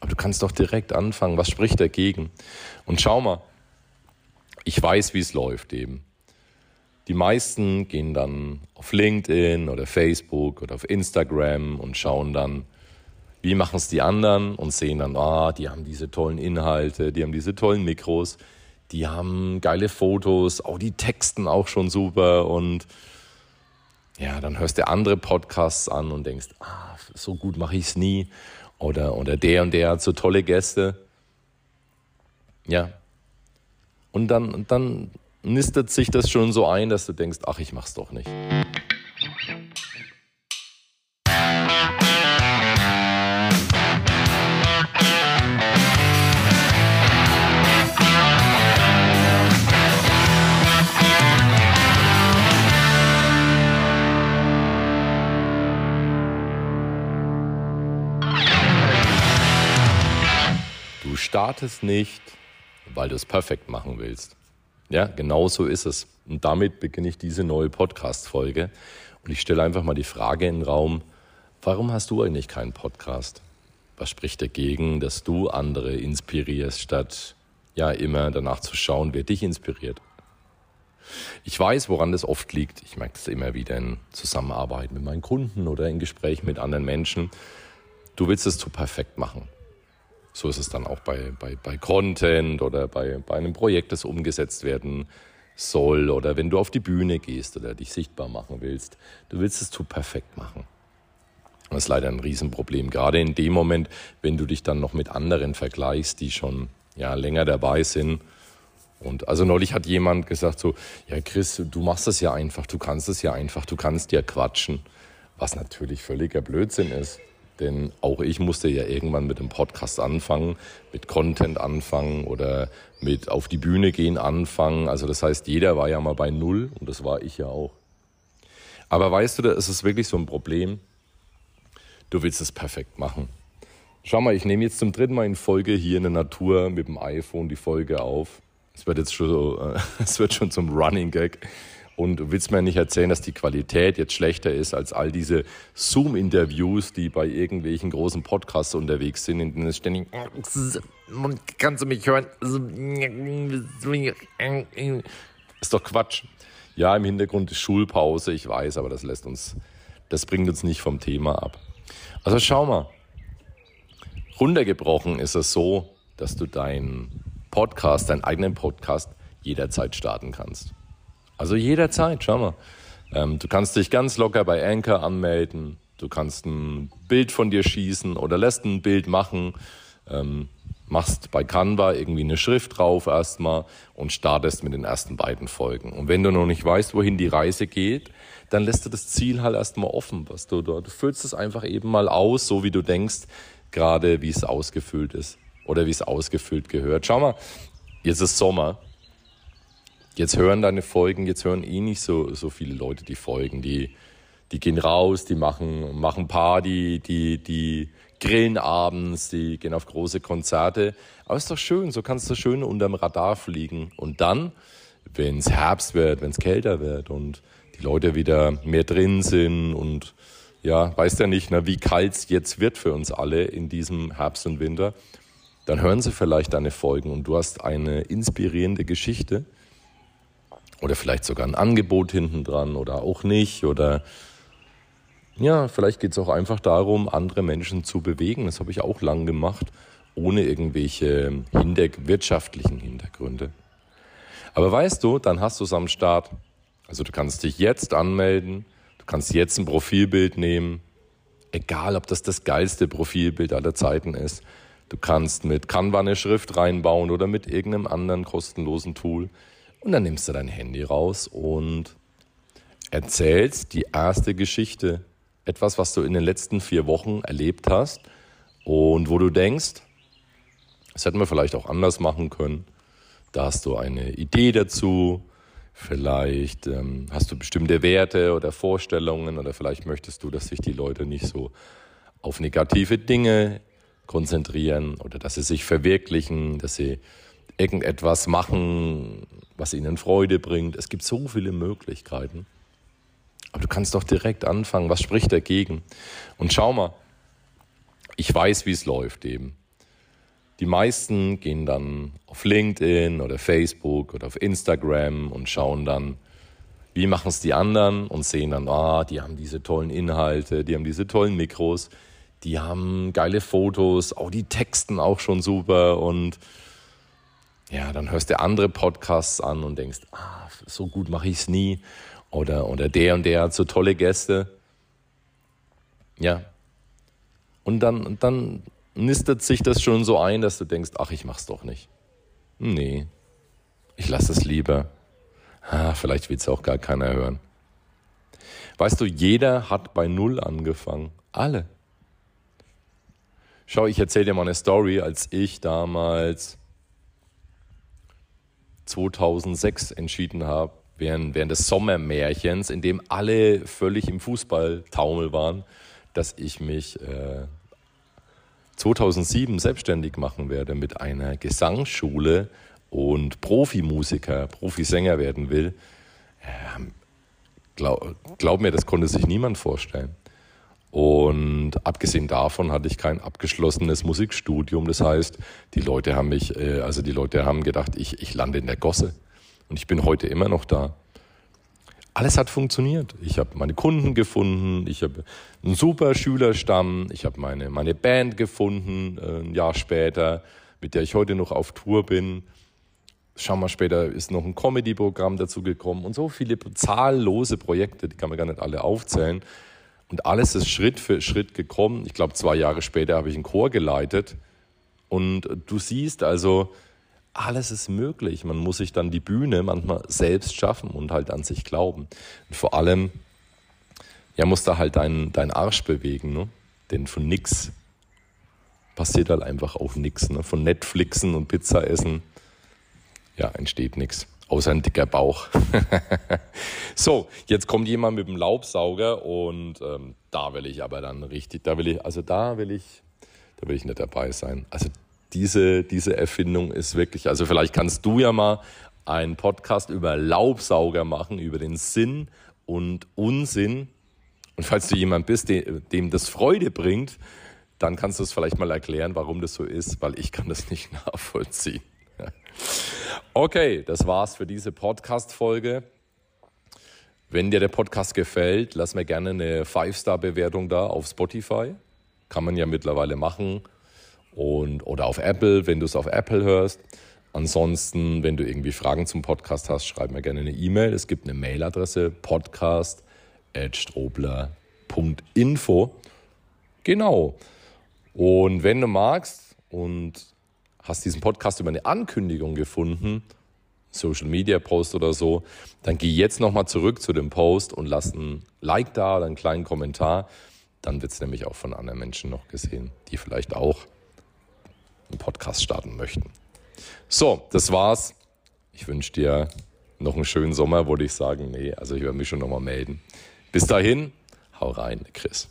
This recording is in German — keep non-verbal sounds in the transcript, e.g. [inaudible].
Aber du kannst doch direkt anfangen. Was spricht dagegen? Und schau mal, ich weiß, wie es läuft eben. Die meisten gehen dann auf LinkedIn oder Facebook oder auf Instagram und schauen dann, wie machen es die anderen und sehen dann, ah, die haben diese tollen Inhalte, die haben diese tollen Mikros, die haben geile Fotos, auch die Texten auch schon super und ja, dann hörst du andere Podcasts an und denkst, ah, so gut mache ich es nie oder, oder der und der hat so tolle Gäste. Ja. Und dann, dann nistet sich das schon so ein, dass du denkst, ach, ich mach's doch nicht. Startest nicht, weil du es perfekt machen willst. Ja, genau so ist es. Und damit beginne ich diese neue Podcast-Folge. Und ich stelle einfach mal die Frage in den Raum, warum hast du eigentlich keinen Podcast? Was spricht dagegen, dass du andere inspirierst, statt ja immer danach zu schauen, wer dich inspiriert? Ich weiß, woran das oft liegt. Ich merke das immer wieder in Zusammenarbeit mit meinen Kunden oder in Gesprächen mit anderen Menschen. Du willst es zu perfekt machen. So ist es dann auch bei, bei, bei Content oder bei, bei einem Projekt, das umgesetzt werden soll oder wenn du auf die Bühne gehst oder dich sichtbar machen willst. Du willst es zu perfekt machen. Das ist leider ein Riesenproblem, gerade in dem Moment, wenn du dich dann noch mit anderen vergleichst, die schon ja, länger dabei sind. Und also neulich hat jemand gesagt so, ja Chris, du machst es ja einfach, du kannst es ja einfach, du kannst ja quatschen. Was natürlich völliger Blödsinn ist. Denn auch ich musste ja irgendwann mit dem Podcast anfangen, mit Content anfangen oder mit auf die Bühne gehen anfangen. Also das heißt, jeder war ja mal bei Null und das war ich ja auch. Aber weißt du, da ist es wirklich so ein Problem. Du willst es perfekt machen. Schau mal, ich nehme jetzt zum dritten Mal in Folge hier in der Natur mit dem iPhone die Folge auf. Es wird jetzt schon so, äh, [laughs] es wird schon zum Running Gag. Und du willst mir nicht erzählen, dass die Qualität jetzt schlechter ist als all diese Zoom-Interviews, die bei irgendwelchen großen Podcasts unterwegs sind, in denen es ständig kannst du mich hören? Ist doch Quatsch. Ja, im Hintergrund ist Schulpause, ich weiß, aber das lässt uns, das bringt uns nicht vom Thema ab. Also schau mal. Runtergebrochen ist es so, dass du deinen Podcast, deinen eigenen Podcast jederzeit starten kannst. Also jederzeit, schau mal. Ähm, du kannst dich ganz locker bei Anchor anmelden. Du kannst ein Bild von dir schießen oder lässt ein Bild machen. Ähm, machst bei Canva irgendwie eine Schrift drauf erstmal und startest mit den ersten beiden Folgen. Und wenn du noch nicht weißt, wohin die Reise geht, dann lässt du das Ziel halt erstmal offen, was du dort. Du füllst es einfach eben mal aus, so wie du denkst, gerade wie es ausgefüllt ist oder wie es ausgefüllt gehört. Schau mal, jetzt ist Sommer jetzt hören deine Folgen, jetzt hören eh nicht so, so viele Leute die Folgen. Die, die gehen raus, die machen, machen Party, die, die grillen abends, die gehen auf große Konzerte. Aber ist doch schön, so kannst du schön unterm Radar fliegen. Und dann, wenn es Herbst wird, wenn es kälter wird und die Leute wieder mehr drin sind und ja, weißt ja nicht, ne, wie kalt es jetzt wird für uns alle in diesem Herbst und Winter, dann hören sie vielleicht deine Folgen und du hast eine inspirierende Geschichte oder vielleicht sogar ein Angebot hinten dran oder auch nicht. Oder ja, vielleicht geht es auch einfach darum, andere Menschen zu bewegen. Das habe ich auch lang gemacht, ohne irgendwelche hinter wirtschaftlichen Hintergründe. Aber weißt du, dann hast du es am Start. Also du kannst dich jetzt anmelden, du kannst jetzt ein Profilbild nehmen, egal ob das das geilste Profilbild aller Zeiten ist. Du kannst mit Canva eine Schrift reinbauen oder mit irgendeinem anderen kostenlosen Tool. Und dann nimmst du dein Handy raus und erzählst die erste Geschichte. Etwas, was du in den letzten vier Wochen erlebt hast und wo du denkst, das hätten wir vielleicht auch anders machen können. Da hast du eine Idee dazu. Vielleicht ähm, hast du bestimmte Werte oder Vorstellungen oder vielleicht möchtest du, dass sich die Leute nicht so auf negative Dinge konzentrieren oder dass sie sich verwirklichen, dass sie irgendetwas machen, was ihnen Freude bringt. Es gibt so viele Möglichkeiten. Aber du kannst doch direkt anfangen. Was spricht dagegen? Und schau mal, ich weiß, wie es läuft eben. Die meisten gehen dann auf LinkedIn oder Facebook oder auf Instagram und schauen dann, wie machen es die anderen und sehen dann, ah, die haben diese tollen Inhalte, die haben diese tollen Mikros, die haben geile Fotos, auch die Texten auch schon super und ja, dann hörst du andere Podcasts an und denkst, ah, so gut mache ich es nie oder, oder der und der hat so tolle Gäste. Ja. Und dann, dann nistet sich das schon so ein, dass du denkst, ach, ich mach's doch nicht. Nee, ich lasse es lieber. Ah, vielleicht will es auch gar keiner hören. Weißt du, jeder hat bei Null angefangen. Alle. Schau, ich erzähle dir mal eine Story, als ich damals 2006 entschieden habe, während, während des Sommermärchens, in dem alle völlig im Fußballtaumel waren, dass ich mich äh, 2007 selbstständig machen werde mit einer Gesangsschule und Profimusiker, Profisänger werden will. Ähm, glaub, glaub mir, das konnte sich niemand vorstellen. Und abgesehen davon hatte ich kein abgeschlossenes Musikstudium. Das heißt, die Leute haben mich, äh, also die Leute haben gedacht, ich, ich lande in der Gosse. Und ich bin heute immer noch da alles hat funktioniert. Ich habe meine Kunden gefunden, ich habe einen super Schülerstamm, ich habe meine, meine Band gefunden, äh, ein Jahr später, mit der ich heute noch auf Tour bin. Schau mal, später ist noch ein Comedy-Programm dazu gekommen und so viele zahllose Projekte, die kann man gar nicht alle aufzählen. Und alles ist Schritt für Schritt gekommen. Ich glaube, zwei Jahre später habe ich einen Chor geleitet. Und du siehst also, alles ist möglich. Man muss sich dann die Bühne manchmal selbst schaffen und halt an sich glauben. Und vor allem, ja, muss da halt deinen dein Arsch bewegen, ne? Denn von nix passiert halt einfach auch nix. Ne? Von Netflixen und Pizza essen, ja, entsteht nix. Außer ein dicker Bauch. [laughs] so, jetzt kommt jemand mit dem Laubsauger und ähm, da will ich aber dann richtig, da will ich, also da will ich, da will ich nicht dabei sein. Also diese, diese Erfindung ist wirklich, also vielleicht kannst du ja mal einen Podcast über Laubsauger machen, über den Sinn und Unsinn. Und falls du jemand bist, dem das Freude bringt, dann kannst du es vielleicht mal erklären, warum das so ist, weil ich kann das nicht [laughs] nachvollziehen. Okay, das war's für diese Podcast-Folge. Wenn dir der Podcast gefällt, lass mir gerne eine 5-Star-Bewertung da auf Spotify. Kann man ja mittlerweile machen und, oder auf Apple, wenn du es auf Apple hörst. Ansonsten, wenn du irgendwie Fragen zum Podcast hast, schreib mir gerne eine E-Mail. Es gibt eine Mailadresse podcast.strobler.info. Genau. Und wenn du magst und hast diesen Podcast über eine Ankündigung gefunden, Social Media Post oder so, dann geh jetzt nochmal zurück zu dem Post und lass ein Like da oder einen kleinen Kommentar. Dann wird es nämlich auch von anderen Menschen noch gesehen, die vielleicht auch einen Podcast starten möchten. So, das war's. Ich wünsche dir noch einen schönen Sommer, würde ich sagen. Nee, also ich werde mich schon nochmal melden. Bis dahin, hau rein, Chris.